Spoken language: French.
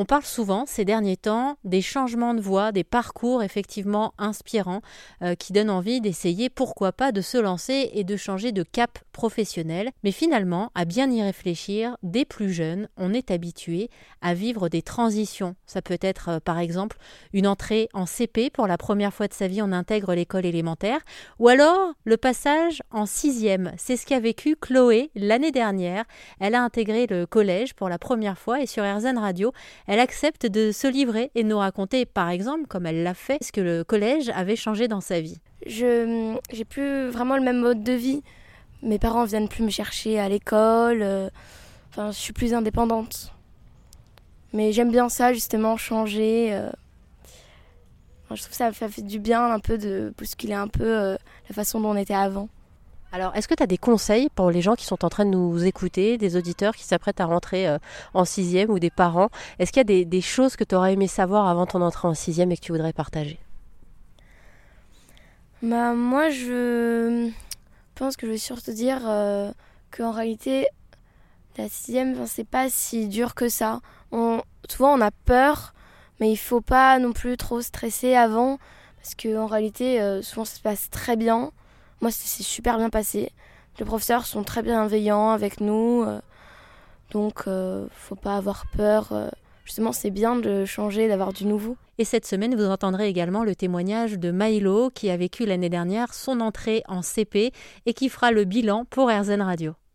On parle souvent ces derniers temps des changements de voie, des parcours effectivement inspirants euh, qui donnent envie d'essayer, pourquoi pas, de se lancer et de changer de cap professionnel. Mais finalement, à bien y réfléchir, dès plus jeune, on est habitué à vivre des transitions. Ça peut être euh, par exemple une entrée en CP pour la première fois de sa vie, on intègre l'école élémentaire, ou alors le passage en sixième. C'est ce qu'a vécu Chloé l'année dernière. Elle a intégré le collège pour la première fois et sur RZN Radio, elle accepte de se livrer et nous raconter, par exemple, comme elle l'a fait, ce que le collège avait changé dans sa vie. Je j'ai plus vraiment le même mode de vie. Mes parents viennent plus me chercher à l'école. Euh, enfin, je suis plus indépendante. Mais j'aime bien ça, justement, changer. Euh. je trouve que ça fait du bien un peu de bousculer un peu euh, la façon dont on était avant. Alors, est-ce que tu as des conseils pour les gens qui sont en train de nous écouter, des auditeurs qui s'apprêtent à rentrer euh, en sixième ou des parents? Est-ce qu'il y a des, choses que tu aurais aimé savoir avant ton entrée en sixième et que tu voudrais partager? Bah, Moi, je pense que je veux surtout dire euh, qu'en réalité, la sixième, c'est pas si dur que ça. On, souvent, on a peur, mais il faut pas non plus trop stresser avant, parce qu'en réalité, euh, souvent, ça se passe très bien. Moi, c'est super bien passé. Les professeurs sont très bienveillants avec nous. Euh, donc, euh, faut pas avoir peur. Euh, justement, c'est bien de changer, d'avoir du nouveau. Et cette semaine, vous entendrez également le témoignage de Milo, qui a vécu l'année dernière son entrée en CP et qui fera le bilan pour RZN Radio.